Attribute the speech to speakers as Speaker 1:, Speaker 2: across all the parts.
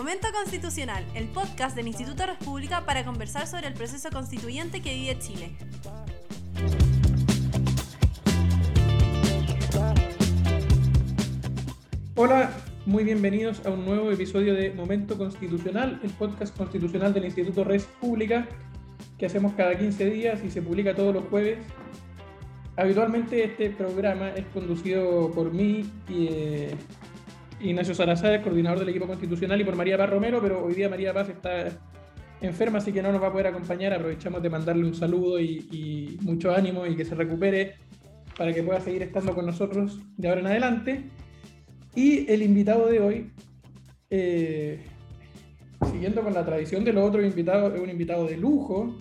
Speaker 1: Momento Constitucional, el podcast del Instituto República para conversar sobre el proceso constituyente que vive Chile.
Speaker 2: Hola, muy bienvenidos a un nuevo episodio de Momento Constitucional, el podcast constitucional del Instituto Res Pública que hacemos cada 15 días y se publica todos los jueves. Habitualmente este programa es conducido por mí y eh, Ignacio Salazar, coordinador del equipo constitucional, y por María Paz Romero, pero hoy día María Paz está enferma, así que no nos va a poder acompañar. Aprovechamos de mandarle un saludo y, mucho ánimo y que se recupere para que pueda seguir estando con nosotros de ahora en adelante. Y el invitado de hoy, eh, siguiendo con la tradición de los otros invitados, es un invitado de lujo.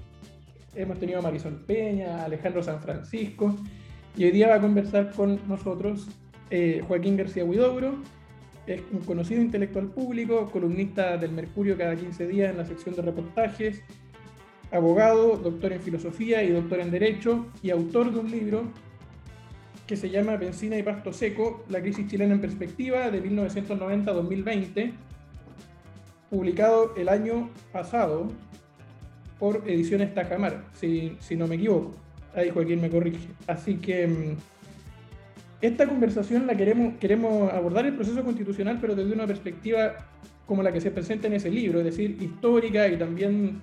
Speaker 2: Hemos tenido a Marisol Peña, Alejandro San Francisco, y hoy día va a conversar con nosotros eh, Joaquín García Huidobro, es un conocido intelectual público, columnista del Mercurio cada 15 días en la sección de reportajes, abogado, doctor en filosofía y doctor en derecho y autor de un libro que se llama Benzina y Pasto Seco, la crisis chilena en perspectiva de 1990 2020, publicado el año pasado por Ediciones Tajamar, si, si no me equivoco. Ahí Joaquín me corrige. Así que mm, esta conversación la queremos, queremos abordar el proceso constitucional, pero desde una perspectiva como la que se presenta en ese libro, es decir, histórica y también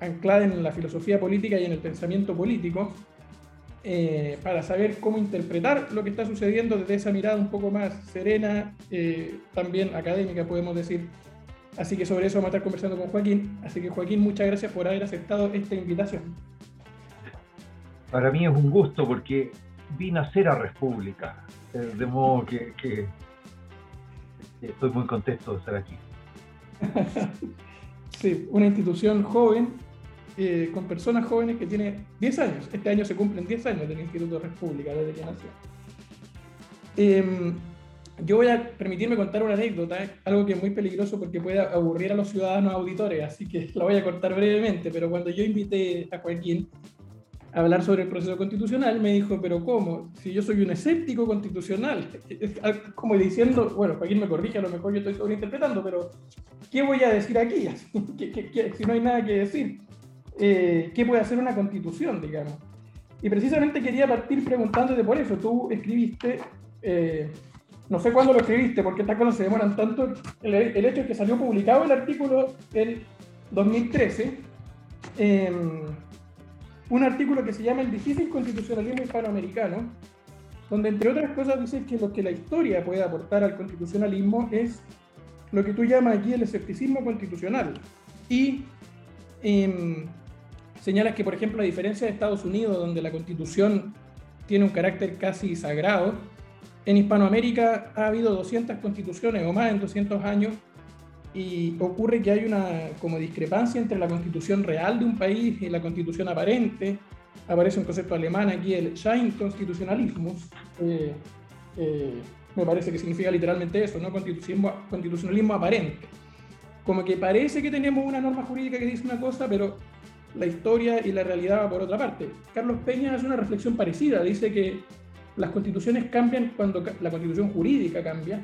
Speaker 2: anclada en la filosofía política y en el pensamiento político, eh, para saber cómo interpretar lo que está sucediendo desde esa mirada un poco más serena, eh, también académica, podemos decir. Así que sobre eso vamos a estar conversando con Joaquín. Así que Joaquín, muchas gracias por haber aceptado esta invitación.
Speaker 3: Para mí es un gusto porque vine a ser a República, eh, de modo que, estoy muy contento de estar aquí.
Speaker 2: sí, una institución joven, eh, con personas jóvenes que tiene 10 años. Este año se cumplen 10 años del Instituto República, desde que nació. Em, yo voy a permitirme contar una anécdota, algo que es muy peligroso porque puede aburrir a los ciudadanos auditores, así que la voy a cortar brevemente, pero cuando yo invité a Joaquín, hablar sobre el proceso constitucional, me dijo, pero ¿cómo? Si yo soy un escéptico constitucional, como diciendo, bueno, Joaquín me corrige, a lo mejor yo estoy sobreinterpretando, pero ¿qué voy a decir aquí? si no hay nada que decir, eh, ¿qué puede hacer una constitución, digamos? Y precisamente quería partir preguntándote por eso. Tú escribiste, eh, no sé cuándo lo escribiste, porque estas cosas se demoran tanto. El, el hecho es que salió publicado el artículo el 2013. Eh, un artículo que se llama El difícil constitucionalismo hispanoamericano, donde entre otras cosas dice que lo que la historia puede aportar al constitucionalismo es lo que tú llamas aquí el escepticismo constitucional. Y em, señalas que, por ejemplo, a diferencia de Estados Unidos, donde la constitución tiene un carácter casi sagrado, en Hispanoamérica ha habido 200 constituciones o más en 200 años y ocurre que hay una como discrepancia entre la constitución real de un país y la constitución aparente. Aparece un concepto alemán aquí, el Scheinkonstitutionalismus. Eh, eh, me parece que significa literalmente eso, ¿no? Constitucionalismo, constitucionalismo aparente. Como que parece que tenemos una norma jurídica que dice una cosa, pero la historia y la realidad va por otra parte. Carlos Peña hace una reflexión parecida, dice que las constituciones cambian cuando la constitución jurídica cambia,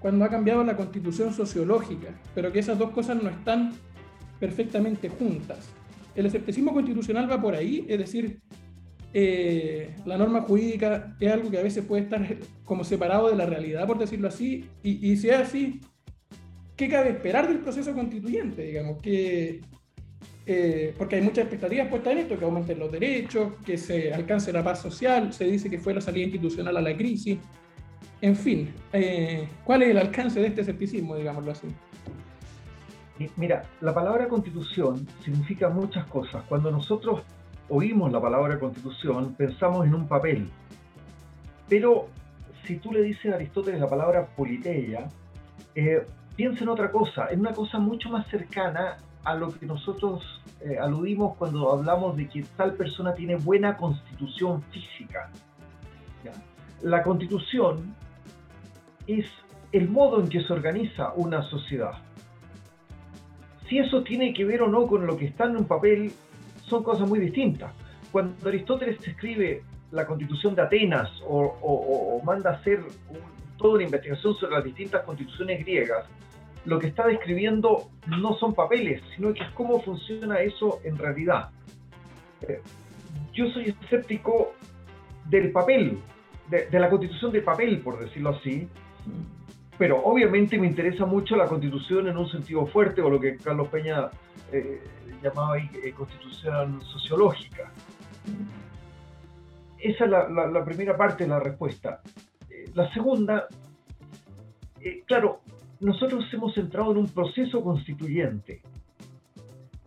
Speaker 2: cuando ha cambiado la constitución sociológica, pero que esas dos cosas no están perfectamente juntas. El escepticismo constitucional va por ahí, es decir, eh, la norma jurídica es algo que a veces puede estar como separado de la realidad, por decirlo así, y, si es así, ¿qué cabe esperar del proceso constituyente? Digamos, que, eh, porque hay muchas expectativas puestas en esto, que aumenten los derechos, que se alcance la paz social, se dice que fue la salida institucional a la crisis, en fin, eh, ¿cuál es el alcance de este escepticismo, digámoslo así?
Speaker 3: Mira, la palabra constitución significa muchas cosas. Cuando nosotros oímos la palabra constitución, pensamos en un papel. Pero si tú le dices a Aristóteles la palabra politeia, eh, piensa en otra cosa, en una cosa mucho más cercana a lo que nosotros eh, aludimos cuando hablamos de que tal persona tiene buena constitución física. La constitución es el modo en que se organiza una sociedad. Si eso tiene que ver o no con lo que está en un papel, son cosas muy distintas. Cuando Aristóteles escribe la constitución de Atenas o, manda hacer toda una investigación sobre las distintas constituciones griegas, lo que está describiendo no son papeles, sino que es cómo funciona eso en realidad. Eh, yo soy escéptico del papel, de, la constitución de papel, por decirlo así, pero obviamente me interesa mucho la constitución en un sentido fuerte, o lo que Carlos Peña eh, llamaba ahí eh, constitución sociológica. Esa es la, primera parte de la respuesta. la segunda, claro, nosotros hemos entrado en un proceso constituyente.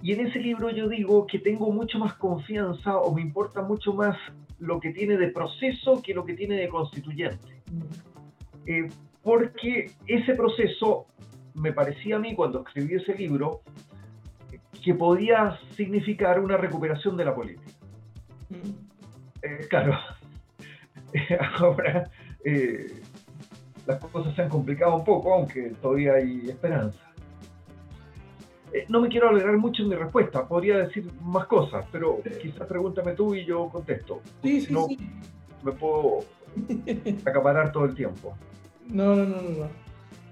Speaker 3: Y en ese libro yo digo que tengo mucho más confianza o me importa mucho más lo que tiene de proceso que lo que tiene de constituyente. Eh, porque ese proceso me parecía a mí cuando escribí ese libro que podía significar una recuperación de la política. Eh, claro, ahora eh, las cosas se han complicado un poco, aunque todavía hay esperanza. Eh, no me quiero alegrar mucho en mi respuesta, podría decir más cosas, pero quizás pregúntame tú y yo contesto.
Speaker 2: Sí, sí,
Speaker 3: no,
Speaker 2: sí.
Speaker 3: Me puedo acaparar todo el tiempo.
Speaker 2: No, no, no, no.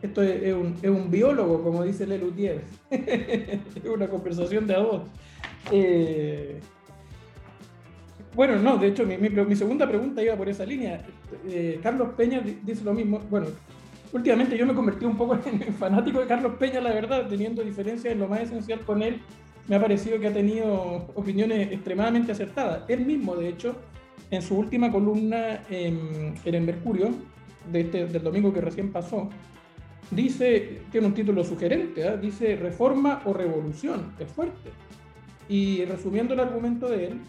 Speaker 2: Esto es, un, biólogo, como dice Lelutier. es una conversación de a dos. Eh, bueno, no, de hecho, mi, mi, segunda pregunta iba por esa línea. Eh, Carlos Peña dice lo mismo. Bueno, últimamente yo me convertí un poco en fanático de Carlos Peña, la verdad, teniendo diferencias en lo más esencial con él. Me ha parecido que ha tenido opiniones extremadamente acertadas. Él mismo, de hecho, en su última columna en, el Mercurio, de este, del domingo que recién pasó, dice, tiene un título sugerente, ¿eh? dice reforma o revolución, es fuerte. Y resumiendo el argumento de él,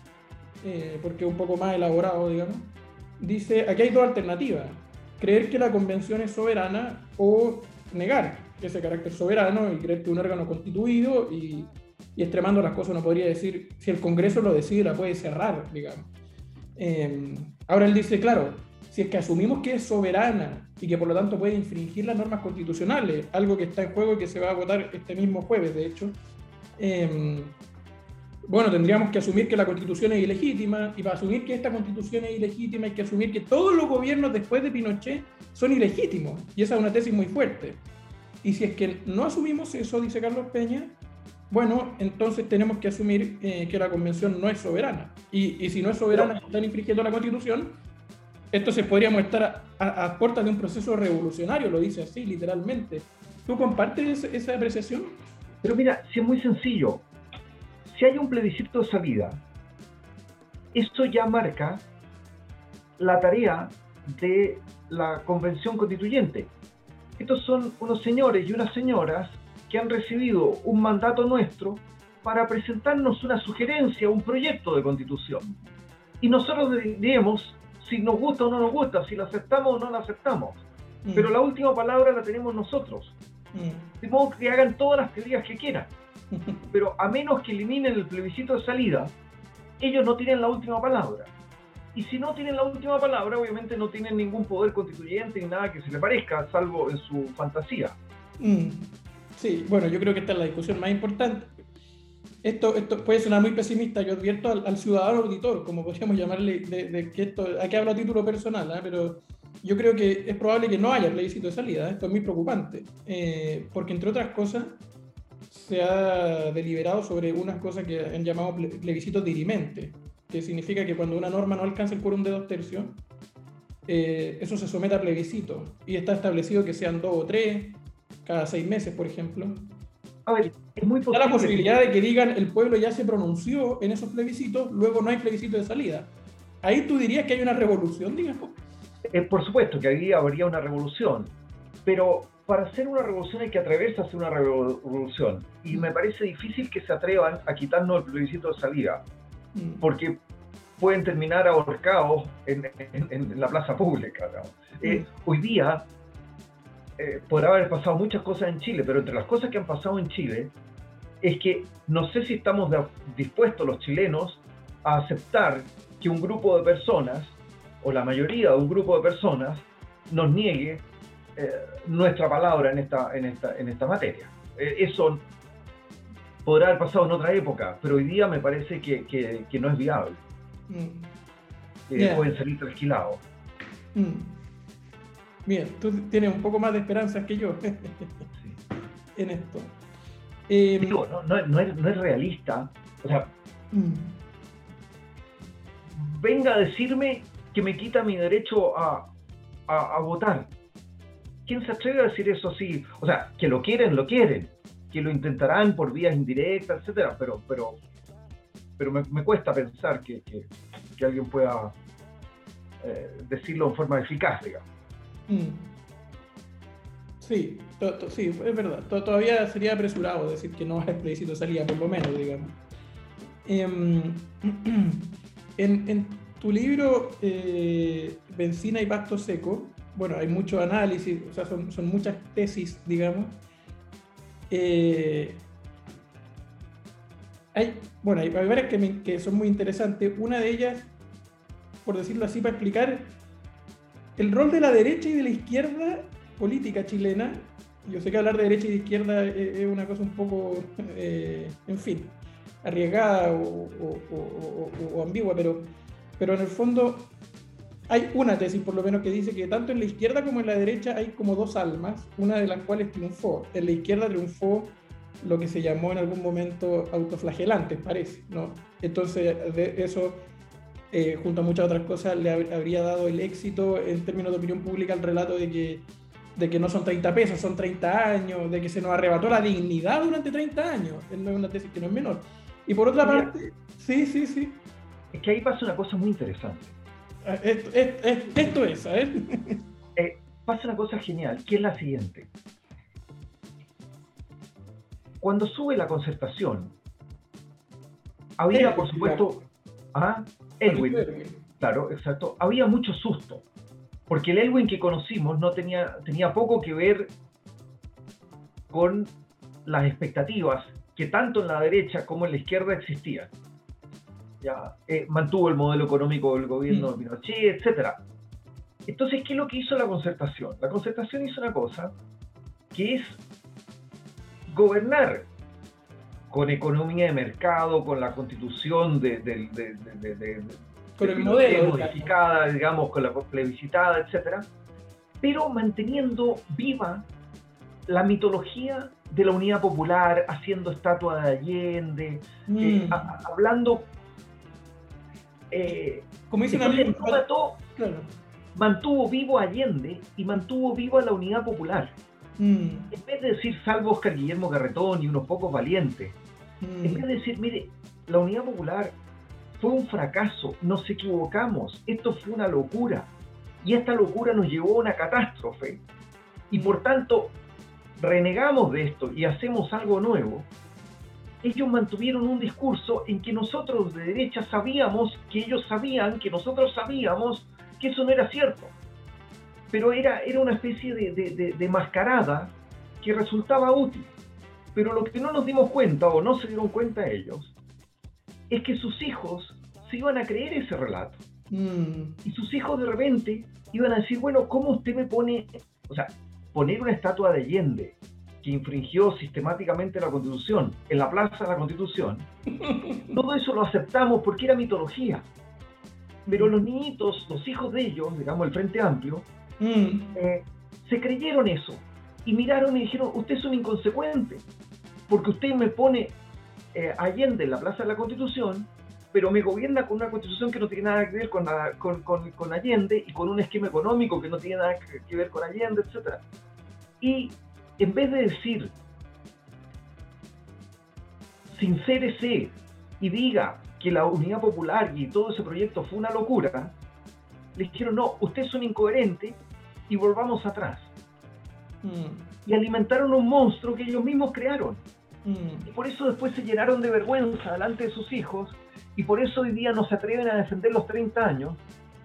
Speaker 2: eh, porque un poco más elaborado, digamos, dice, aquí hay dos alternativas, creer que la convención es soberana o negar ese carácter soberano y creer que un órgano constituido y, y extremando las cosas uno podría decir, si el Congreso lo decide, la puede cerrar, digamos. Em, ahora él dice, claro, si es que asumimos que es soberana y que por lo tanto puede infringir las normas constitucionales, algo que está en juego y que se va a votar este mismo jueves, de hecho, eh, bueno, tendríamos que asumir que la constitución es ilegítima, y para asumir que esta constitución es ilegítima hay que asumir que todos los gobiernos después de Pinochet son ilegítimos, y esa es una tesis muy fuerte. Y si es que no asumimos eso, dice Carlos Peña, bueno, entonces tenemos que asumir eh, que la convención no es soberana. Y, y si no es soberana, están infringiendo la constitución, entonces podríamos estar a, puertas de un proceso revolucionario, lo dice así, literalmente. ¿Tú compartes esa apreciación?
Speaker 3: Pero mira, si es muy sencillo, si hay un plebiscito de salida, esto ya marca la tarea de la convención constituyente. Estos son unos señores y unas señoras que han recibido un mandato nuestro para presentarnos una sugerencia, un proyecto de constitución. Y nosotros diremos si nos gusta o no nos gusta, si lo aceptamos o no lo aceptamos. Mm. Pero la última palabra la tenemos nosotros. Mm. De modo que hagan todas las teorías que quieran. pero a menos que eliminen el plebiscito de salida, ellos no tienen la última palabra. Y si no tienen la última palabra, obviamente no tienen ningún poder constituyente ni nada que se le parezca, salvo en su fantasía.
Speaker 2: Mm. Sí, bueno, yo creo que esta es la discusión más importante. Esto, esto puede sonar muy pesimista, yo advierto al, ciudadano auditor, como podríamos llamarle, de, que esto, aquí hablo a título personal, ¿eh? pero yo creo que es probable que no haya plebiscito de salida, esto es muy preocupante, eh, porque entre otras cosas, se ha deliberado sobre unas cosas que han llamado plebiscitos dirimente, que significa que cuando una norma no alcanza el quórum de dos tercios, eh, eso se somete a plebiscito y está establecido que sean dos o tres cada seis meses, por ejemplo.
Speaker 3: A ver, es muy
Speaker 2: posible. la posibilidad de que digan el pueblo ya se pronunció en esos plebiscitos, luego no hay plebiscito de salida. Ahí tú dirías que hay una revolución, digamos.
Speaker 3: Eh, por supuesto que ahí habría una revolución, pero para hacer una revolución hay que atreverse a hacer una revolución. Y me parece difícil que se atrevan a quitarnos el plebiscito de salida, mm. porque pueden terminar ahorcados en, la plaza pública. Eh, mm. hoy día eh, podrá haber pasado muchas cosas en Chile, pero entre las cosas que han pasado en Chile es que no sé si estamos dispuestos los chilenos a aceptar que un grupo de personas, o la mayoría de un grupo de personas, nos niegue eh, nuestra palabra en esta, en esta, en esta materia. Eh, eso podrá haber pasado en otra época, pero hoy día me parece que, que, no es viable. Mm. Eh, pueden salir trasquilados.
Speaker 2: Mm. Bien, tú tienes un poco más de esperanzas que yo. en esto.
Speaker 3: Digo, no, es, realista. O sea, mm. venga a decirme que me quita mi derecho a, votar. ¿Quién se atreve a decir eso así? O sea, que lo quieren, lo quieren. Que lo intentarán por vías indirectas, etcétera, pero, pero, pero me, cuesta pensar que, alguien pueda eh, decirlo en forma eficaz, digamos. Mm.
Speaker 2: Sí, sí, es verdad. todavía sería apresurado decir que no es plebiscito salida, por lo menos, digamos. Em, en, tu libro eh, Benzina y Pasto Seco, bueno, hay mucho análisis, o sea, son, muchas tesis, digamos. Eh, hay, bueno, hay, varias que, que son muy interesantes. Una de ellas, por decirlo así, para explicar el rol de la derecha y de la izquierda política chilena, yo sé que hablar de derecha y de izquierda es, una cosa un poco, eh, en fin, arriesgada o, ambigua, pero, pero en el fondo hay una tesis por lo menos que dice que tanto en la izquierda como en la derecha hay como dos almas, una de las cuales triunfó. En la izquierda triunfó lo que se llamó en algún momento autoflagelantes, parece, ¿no? Entonces, de eso, eh, junto a muchas otras cosas, le habría dado el éxito en términos de opinión pública al relato de que de que no son 30 pesos, son 30 años, de que se nos arrebató la dignidad durante 30 años. Es una tesis que no es menor. Y por otra parte, sí, sí, sí.
Speaker 3: Es que ahí pasa una cosa muy interesante.
Speaker 2: Ah, esto, es, a ver.
Speaker 3: Eh, pasa una cosa genial, que es la siguiente. Cuando sube la concertación, había, por supuesto, ¿ah? Edwin, claro, exacto, había mucho susto porque el Elwin que conocimos no tenía, tenía poco que ver con las expectativas que tanto en la derecha como en la izquierda existían. Ya, eh, mantuvo el modelo económico del gobierno de Pinochet, etc. Entonces, ¿qué es lo que hizo la concertación? La concertación hizo una cosa que es gobernar con economía de mercado, con la constitución de,
Speaker 2: con el modelo.
Speaker 3: Modificada, digamos, con la plebiscitada, etcétera, pero manteniendo viva la mitología de la unidad popular, haciendo estatua de Allende, eh, mm. hablando.
Speaker 2: Eh, Como dicen amigos,
Speaker 3: mantuvo vivo Allende y mantuvo viva la unidad popular. Mm. En vez de decir salvo Oscar Guillermo Garretón y unos pocos valientes, en mm. vez de decir, mire, la unidad popular fue un fracaso, nos equivocamos, esto fue una locura. Y esta locura nos llevó a una catástrofe. Y por tanto, renegamos de esto y hacemos algo nuevo. Ellos mantuvieron un discurso en que nosotros de derecha sabíamos que ellos sabían que nosotros sabíamos que eso no era cierto. Pero era, era una especie de, de mascarada que resultaba útil. Pero lo que no nos dimos cuenta o no se dieron cuenta ellos es que sus hijos se iban a creer ese relato. Mm. Y sus hijos de repente iban a decir, bueno, ¿cómo usted me pone, o sea, poner una estatua de Allende que infringió sistemáticamente la Constitución en la Plaza de la Constitución? Todo eso lo aceptamos porque era mitología. Pero los niñitos, los hijos de ellos, digamos el Frente Amplio, mm. eh, se creyeron eso y miraron y dijeron, usted es un inconsecuente, porque usted me pone eh, Allende en la Plaza de la Constitución, pero me gobierna con una constitución que no tiene nada que ver con, con, Allende y con un esquema económico que no tiene nada que ver con Allende, etc. Y en vez de decir, sincérese y diga que la unidad popular y todo ese proyecto fue una locura, le dijeron, no, usted es un incoherente y volvamos atrás. Mm. Y alimentaron un monstruo que ellos mismos crearon. Mm. Y por eso después se llenaron de vergüenza delante de sus hijos y por eso hoy día no se atreven a defender los 30 años,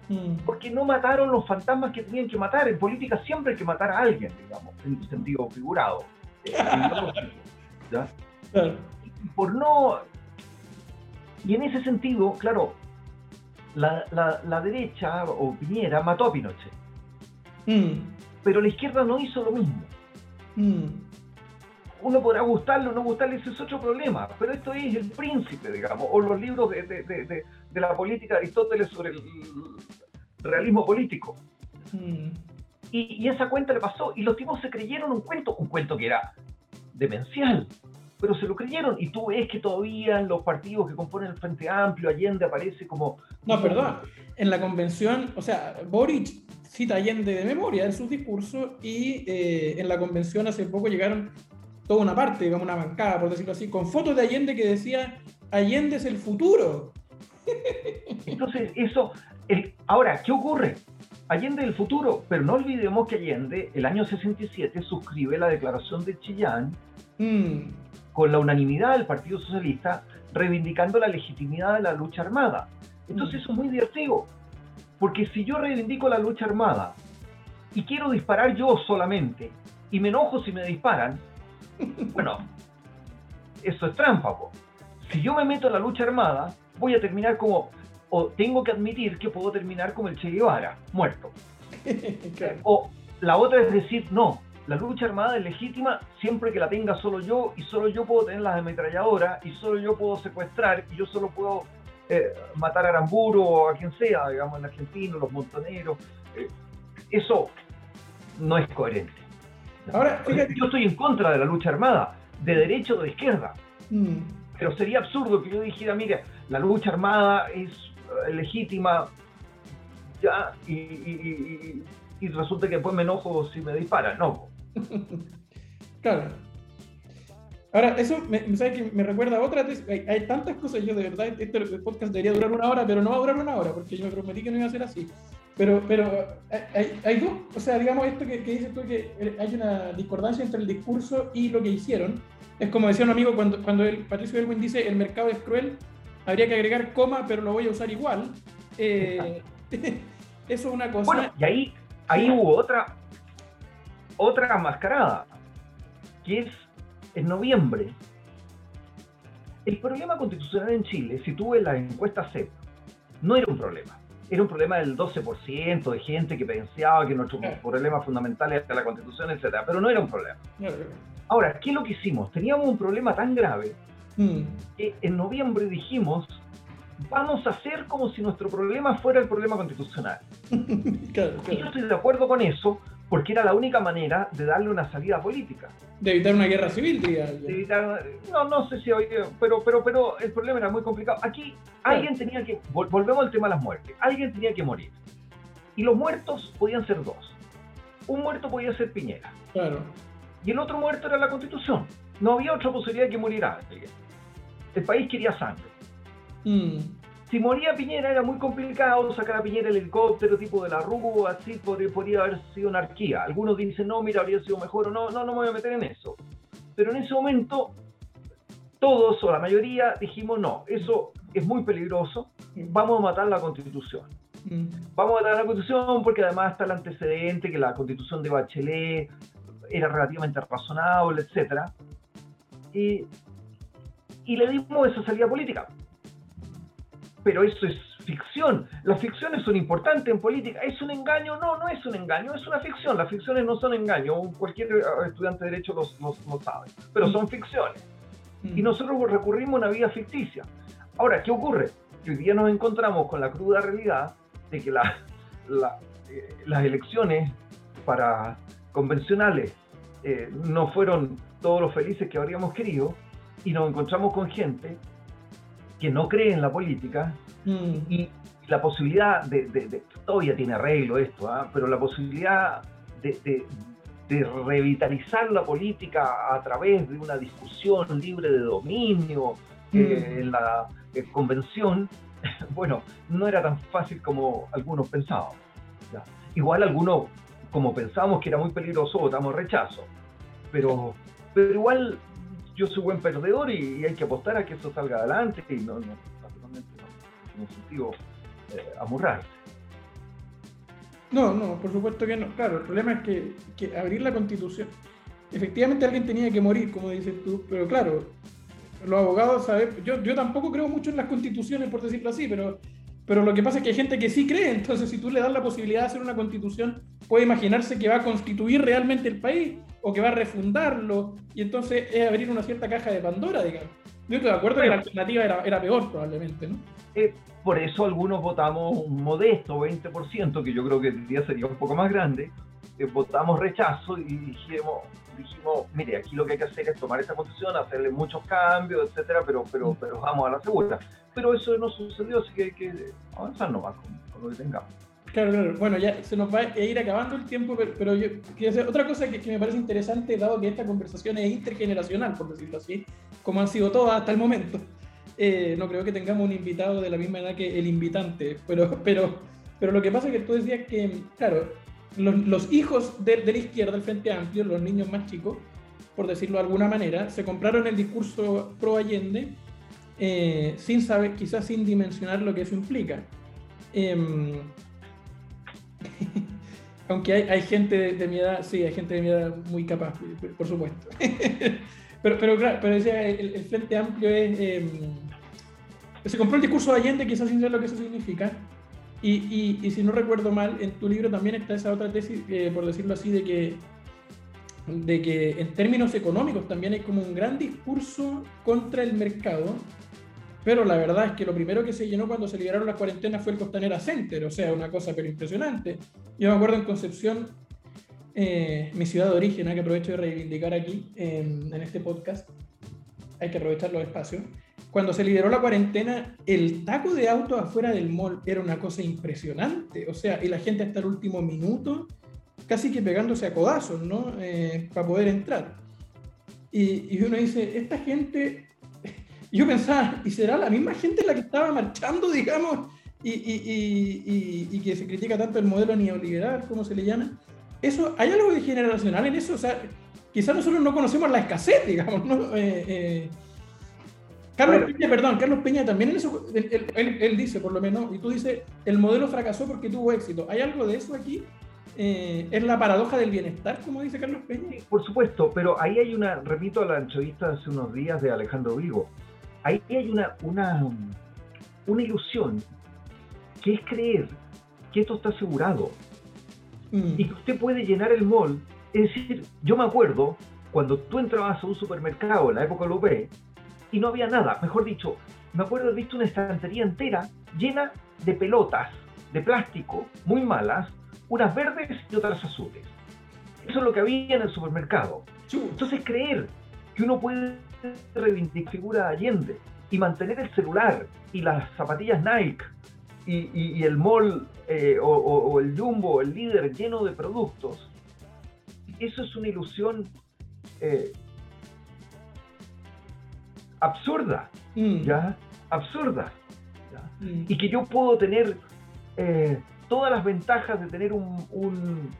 Speaker 3: mm. porque no mataron los fantasmas que tenían que matar. En política siempre hay que matar a alguien, digamos, en sentido figurado. Y por no... Y en ese sentido, claro, la, la, derecha o Piñera mató a Pinochet. Mm. Pero la izquierda no hizo lo mismo uno podrá gustarle o no gustarle, ese es otro problema, pero esto es el príncipe, digamos, o los libros de, la política de Aristóteles sobre el realismo político. Mm. Y, esa cuenta le pasó, y los tipos se creyeron un cuento, un cuento que era demencial. Pero se lo creyeron y tú ves que todavía en los partidos que componen el Frente Amplio, Allende aparece como...
Speaker 2: No, perdón. En la convención, o sea, Boric cita Allende de memoria en su discurso y eh, en la convención hace poco llegaron toda una parte, digamos una bancada, por decirlo así, con fotos de Allende que decía Allende es el futuro.
Speaker 3: Entonces, eso, ahora, ¿qué ocurre? Allende el futuro, pero no olvidemos que Allende, el año 67, suscribe la declaración de Chillán mm. con la unanimidad del Partido Socialista, reivindicando la legitimidad de la lucha armada. Entonces, mm. eso es muy divertido, porque si yo reivindico la lucha armada y quiero disparar yo solamente, y me enojo si me disparan, bueno, eso es trampa. Si yo me meto en la lucha armada, voy a terminar como, o tengo que admitir que puedo terminar como el Che Guevara, muerto. O la otra es decir, no, la lucha armada es legítima siempre que la tenga solo yo y solo yo puedo tener las ametralladoras y solo yo puedo secuestrar y yo solo puedo eh, matar a Aramburu o a quien sea, digamos, en Argentina, los montoneros. Eh, eso no es coherente. Ahora, yo estoy en contra de la lucha armada, de derecha o de izquierda. Mm. Pero sería absurdo que yo dijera, mire, la lucha armada es eh, legítima, ya, y, resulta que después me enojo si me disparan. No.
Speaker 2: claro. Ahora, eso me, que me recuerda a otra hay, hay, tantas cosas, yo de verdad, este podcast debería durar una hora, pero no va a durar una hora, porque yo me prometí que no iba a ser así. Pero, pero hay, hay dos, o sea, digamos esto que, que, dices tú, que hay una discordancia entre el discurso y lo que hicieron. Es como decía un amigo cuando, cuando el Patricio Elwin dice el mercado es cruel, habría que agregar coma, pero lo voy a usar igual. Eh, eso es una cosa.
Speaker 3: Bueno, y ahí, ahí hubo otra, otra mascarada, que es en noviembre. El problema constitucional en Chile, si tú ves la encuesta CEP, no era un problema era un problema del 12% de gente que pensaba que nuestro problema fundamental era la constitución, etcétera, pero no era un problema. Ahora, ¿qué es lo que hicimos? Teníamos un problema tan grave mm. que en noviembre dijimos, vamos a hacer como si nuestro problema fuera el problema constitucional. Y yo estoy de acuerdo con eso, porque era la única manera de darle una salida política.
Speaker 2: De evitar una guerra civil,
Speaker 3: no, no sé si hoy, pero, pero, pero el problema era muy complicado. Aquí alguien tenía que, volvemos al tema de las muertes, alguien tenía que morir. Y los muertos podían ser dos. Un muerto podía ser Piñera.
Speaker 2: Claro.
Speaker 3: Y el otro muerto era la constitución. No había otra posibilidad de que muriera alguien. El país quería sangre. Mm si moría Piñera era muy complicado sacar a Piñera el helicóptero tipo de la Rúa, así podría, podría, haber sido anarquía. Algunos dicen, no, mira, habría sido mejor o no, no, no me voy a meter en eso. Pero en ese momento, todos o la mayoría dijimos, no, eso es muy peligroso, vamos a matar la constitución. Mm. Vamos a matar la constitución porque además está el antecedente que la constitución de Bachelet era relativamente razonable, etc. Y, y le dimos esa salida política pero eso es ficción. Las ficciones son importantes en política. ¿Es un engaño? No, no es un engaño, es una ficción. Las ficciones no son engaño. Cualquier eh, estudiante de Derecho lo, sabe. Pero son ficciones. Y mm. nosotros recurrimos a una vida ficticia. Ahora, ¿qué ocurre? Que hoy día nos encontramos con la cruda realidad de que eh, las elecciones para convencionales eh, no fueron todos los felices que habríamos querido y nos encontramos con gente que no cree en la política mm. y la posibilidad de, todavía tiene arreglo esto, ¿ah? pero la posibilidad de, revitalizar la política a través de una discusión libre de dominio eh, mm. en la eh, convención, bueno, no era tan fácil como algunos pensaban. Igual algunos, como pensábamos que era muy peligroso, votamos rechazo, pero, pero igual yo soy buen perdedor y, hay que apostar a que eso salga adelante y no, no, no, en sentido eh, amurrarse.
Speaker 2: No, no, por supuesto que no. Claro, el problema es que, que, abrir la constitución, efectivamente alguien tenía que morir, como dices tú, pero claro, los abogados saben, yo, yo tampoco creo mucho en las constituciones, por decirlo así, pero, pero lo que pasa es que hay gente que sí cree, entonces si tú le das la posibilidad de hacer una constitución, puede imaginarse que va a constituir realmente el país o que va a refundarlo, y entonces es abrir una cierta caja de Pandora, digamos. Yo estoy de acuerdo que la alternativa era, era peor probablemente, ¿no?
Speaker 3: Eh, por eso algunos votamos un modesto 20%, que yo creo que el día sería un poco más grande, votamos rechazo y dijimos, dijimos, mire, aquí lo que hay que hacer es tomar esta constitución, hacerle muchos cambios, etcétera, pero, pero, pero vamos a la segunda. Pero eso no sucedió, así que hay que avanzar nomás con, lo que tengamos.
Speaker 2: Claro, claro. Bueno, ya se nos va a ir acabando el tiempo, pero, yo quiero hacer otra cosa que, me parece interesante, dado que esta conversación es intergeneracional, por decirlo así, como han sido todas hasta el momento. Eh, no creo que tengamos un invitado de la misma edad que el invitante, pero, pero, pero lo que pasa es que tú decías que, claro, los, hijos de, la izquierda, del Frente Amplio, los niños más chicos, por decirlo de alguna manera, se compraron el discurso pro Allende eh, sin saber, quizás sin dimensionar lo que eso implica. Em, aunque hay, gente de, mi edad, sí, hay gente de mi edad muy capaz, por supuesto. pero, pero claro, pero decía, el, Frente Amplio es... Em, se compró el discurso de Allende, quizás sin saber lo que eso significa. Y, y, si no recuerdo mal, en tu libro también está esa otra tesis, eh, por decirlo así, de que, de que en términos económicos también hay como un gran discurso contra el mercado, pero la verdad es que lo primero que se llenó cuando se liberaron las cuarentenas fue el Costanera Center, o sea, una cosa pero impresionante. Yo me acuerdo en Concepción, eh, mi ciudad de origen, que aprovecho de reivindicar aquí en, este podcast, hay que aprovechar los espacios cuando se liberó la cuarentena, el taco de autos afuera del mall era una cosa impresionante. O sea, y la gente hasta el último minuto, casi que pegándose a codazos, ¿no? Eh, para poder entrar. Y, uno dice, esta gente, yo pensaba, ¿y será la misma gente la que estaba marchando, digamos, y, y, que se critica tanto el modelo neoliberal, como se le llama? Eso, ¿Hay algo de generacional en eso? O sea, quizás nosotros no conocemos la escasez, digamos, ¿no? Eh, eh, Carlos Peña, perdón, Carlos Peña también en eso, él, dice por lo menos, y tú dices, el modelo fracasó porque tuvo éxito. ¿Hay algo de eso aquí? Eh, ¿Es la paradoja del bienestar, como dice Carlos Peña?
Speaker 3: Por supuesto, pero ahí hay una, repito a la entrevista de hace unos días de Alejandro Vigo, ahí hay una, una, una ilusión que es creer que esto está asegurado mm. y que usted puede llenar el mall. Es decir, yo me acuerdo cuando tú entrabas a un supermercado en la época europea, y no había nada. Mejor dicho, me acuerdo haber visto una estantería entera llena de pelotas de plástico muy malas, unas verdes y otras azules. Eso es lo que había en el supermercado. Entonces creer que uno puede reivindicar figura de Allende y mantener el celular y las zapatillas Nike y, el mall eh, o, el jumbo, el líder lleno de productos, eso es una ilusión eh, absurda, mm. ¿ya? Absurda. Mm. Y que yo puedo tener eh, todas las ventajas de tener un, un,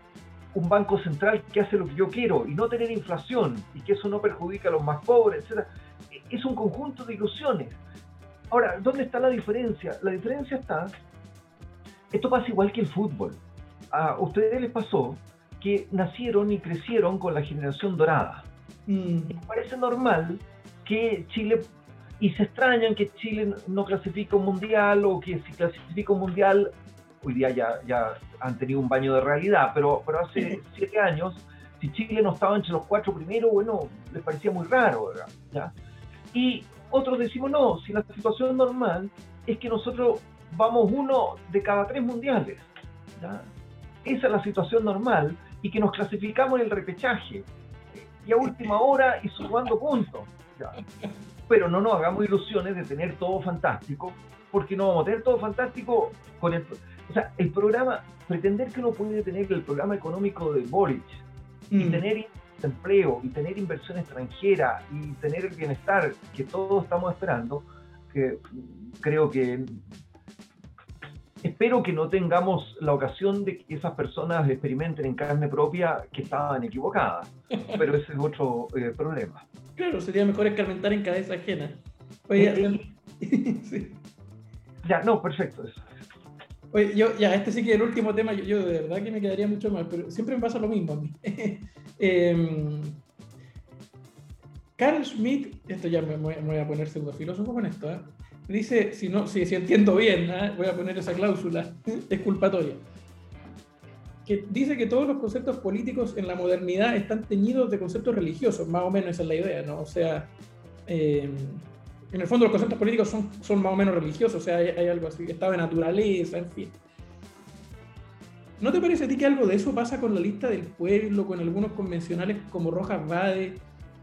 Speaker 3: banco central que hace lo que yo quiero y no tener inflación y que eso no perjudica a los más pobres, etc. Es un conjunto de ilusiones. Ahora, ¿dónde está la diferencia? La diferencia está, esto pasa igual que el fútbol. A ustedes les pasó que nacieron y crecieron con la generación dorada. Mm. parece normal que Chile, y se extrañan que Chile no clasifica un mundial o que si clasifica un mundial, hoy día ya, ya han tenido un baño de realidad, pero, pero hace siete años, si Chile no estaba entre los cuatro primeros, bueno, les parecía muy raro, ¿verdad? Y otros decimos, no, si la situación normal es que nosotros vamos uno de cada tres mundiales. Esa es la situación normal y que nos clasificamos en el repechaje y a última hora y sumando puntos. Pero no nos hagamos ilusiones de tener todo fantástico, porque no vamos a tener todo fantástico con el... O sea, el programa, pretender que uno puede tener el programa económico de Boric y mm. tener empleo y tener inversión extranjera y tener el bienestar que todos estamos esperando, que creo que espero que no tengamos la ocasión de que esas personas experimenten en carne propia que estaban equivocadas, pero ese es otro eh, problema.
Speaker 2: Claro, sería mejor escarmentar en cabeza ajena. Oye,
Speaker 3: eh, eh, Ya, no, perfecto. Eso.
Speaker 2: Oye, yo, ya, este sí que es el último tema, yo, de verdad que me quedaría mucho más, pero siempre me pasa lo mismo a mí. Em, Carl Schmitt, esto ya me, voy a poner pseudo filósofo con esto, ¿eh? dice, si, no, si, si entiendo bien, ¿eh? voy a poner esa cláusula exculpatoria que dice que todos los conceptos políticos en la modernidad están teñidos de conceptos religiosos, más o menos esa es la idea, ¿no? O sea, eh, en el fondo los conceptos políticos son, son más o menos religiosos, o sea, hay, algo así, estado de naturaleza, en fin. ¿no te parece a ti que algo de eso pasa con la lista del pueblo, con algunos convencionales como Rojas Bade,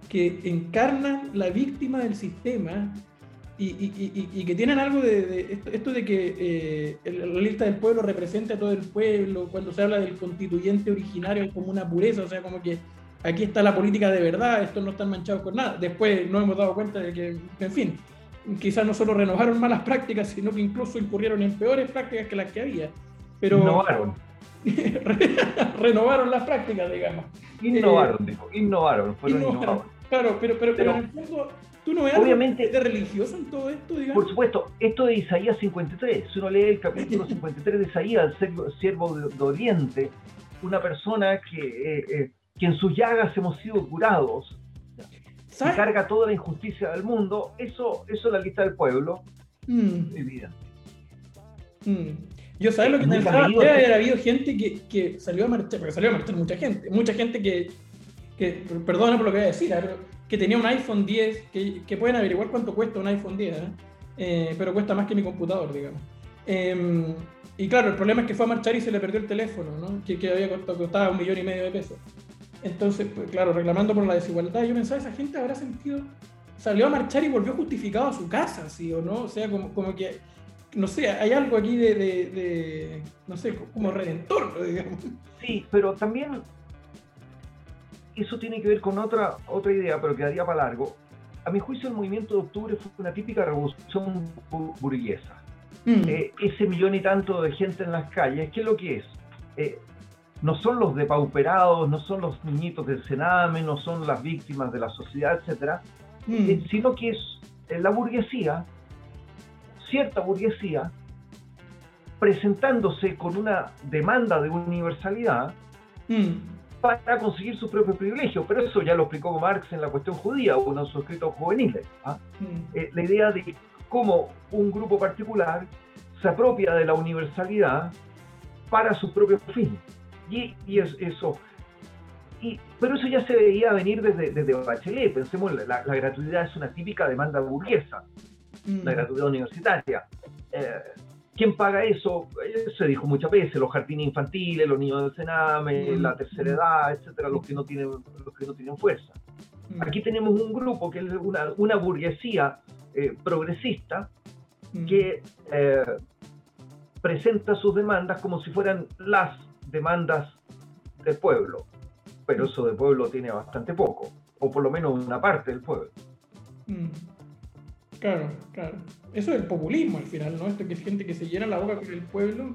Speaker 2: que encarnan la víctima del sistema y, que tienen algo de, esto, de que eh, la lista del pueblo representa a todo el pueblo, cuando se habla del constituyente originario como una pureza, o sea, como que aquí está la política de verdad, estos no están manchados con nada. Después nos hemos dado cuenta de que, en fin, quizás no solo renovaron malas prácticas, sino que incluso incurrieron en peores prácticas que las que había. Pero,
Speaker 3: innovaron.
Speaker 2: renovaron las prácticas, digamos.
Speaker 3: Innovaron, dijo, innovaron, fueron innovaron.
Speaker 2: Claro, pero, pero, pero, en el fondo ¿Tú no ves Obviamente, de religioso en todo esto, digamos?
Speaker 3: Por supuesto, esto de Isaías 53, si uno lee el capítulo 53 de Isaías, el siervo de, Oriente, una persona que, eh, eh, que en sus llagas hemos sido curados, carga toda la injusticia del mundo, eso, eso es la lista del pueblo, mm. evidente.
Speaker 2: Mm. Yo sabes lo que pensaba, debe haber habido gente que, que, salió a marchar, porque salió a marchar mucha gente, mucha gente que, que perdona por lo que voy a decir, pero que tenía un iPhone 10, que, pueden averiguar cuánto cuesta un iPhone 10, ¿eh? Eh, pero cuesta más que mi computador, digamos. Em, y claro, el problema es que fue a marchar y se le perdió el teléfono, ¿no? que, que había costado, costaba un millón y medio de pesos. Entonces, pues, claro, reclamando por la desigualdad, yo pensaba, esa gente habrá sentido, salió a marchar y volvió justificado a su casa, ¿sí o no? O sea, como, como que, no sé, hay algo aquí de, de no sé, como redentor, digamos.
Speaker 3: Sí, pero también eso tiene que ver con otra, otra idea, pero quedaría para largo. A mi juicio, el movimiento de octubre fue una típica revolución burguesa. Mm. Eh, ese millón y tanto de gente en las calles, ¿qué es lo que es? Eh, no son los depauperados, no son los niñitos del Sename, no son las víctimas de la sociedad, etc. Mm. Eh, sino que es la burguesía, cierta burguesía, presentándose con una demanda de universalidad, mm para conseguir su propio privilegio. Pero eso ya lo explicó Marx en la cuestión judía, uno de sus escritos juveniles. ¿ah? Mm. Eh, la idea de cómo un grupo particular se apropia de la universalidad para su propio fin. Y, y es, eso. Y, pero eso ya se veía venir desde, desde Bachelet. Pensemos, la, la gratuidad es una típica demanda burguesa, la mm. gratuidad universitaria. Eh, ¿Quién paga eso? Eh, se dijo muchas veces, los jardines infantiles, los niños del Sename, mm. la tercera edad, etcétera, los que no tienen, los que no tienen fuerza. Mm. Aquí tenemos un grupo que es una, una burguesía eh, progresista que eh, presenta sus demandas como si fueran las demandas del pueblo, pero eso del pueblo tiene bastante poco, o por lo menos una parte del pueblo.
Speaker 2: Claro, claro. Eso es el populismo al final, ¿no? Esto que es gente que se llena la boca con el pueblo.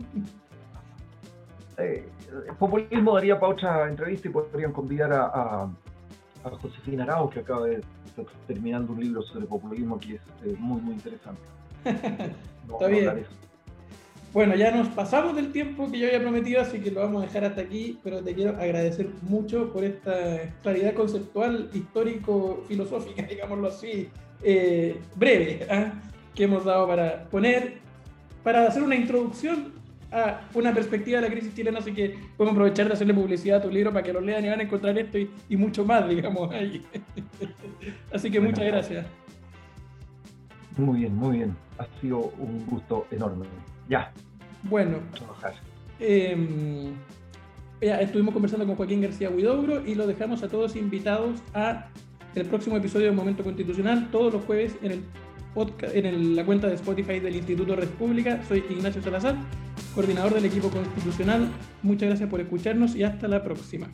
Speaker 3: Eh, el populismo daría para otra entrevista y podrían convidar a, a, Josefina Arau, que acaba de estar terminando un libro sobre populismo que es eh, muy, muy interesante.
Speaker 2: Está bien. Bueno, ya nos pasamos del tiempo que yo había prometido, así que lo vamos a dejar hasta aquí, pero te quiero agradecer mucho por esta claridad conceptual, histórico, filosófica, digámoslo así, eh, breve ¿ah? que hemos dado para poner, para hacer una introducción a una perspectiva de la crisis chilena, así que podemos aprovechar de hacerle publicidad a tu libro para que lo lean y van a encontrar esto y, mucho más, digamos, ahí. así que muchas gracias.
Speaker 3: Muy bien, muy bien. Ha sido un gusto enorme. Ya.
Speaker 2: Bueno. Eh, ya, estuvimos conversando con Joaquín García Huidobro y lo dejamos a todos invitados a el próximo episodio de Momento Constitucional, todos los jueves en, el podcast, en la cuenta de Spotify del Instituto República. Soy Ignacio Salazar, coordinador del equipo constitucional. Muchas gracias por escucharnos y hasta la próxima.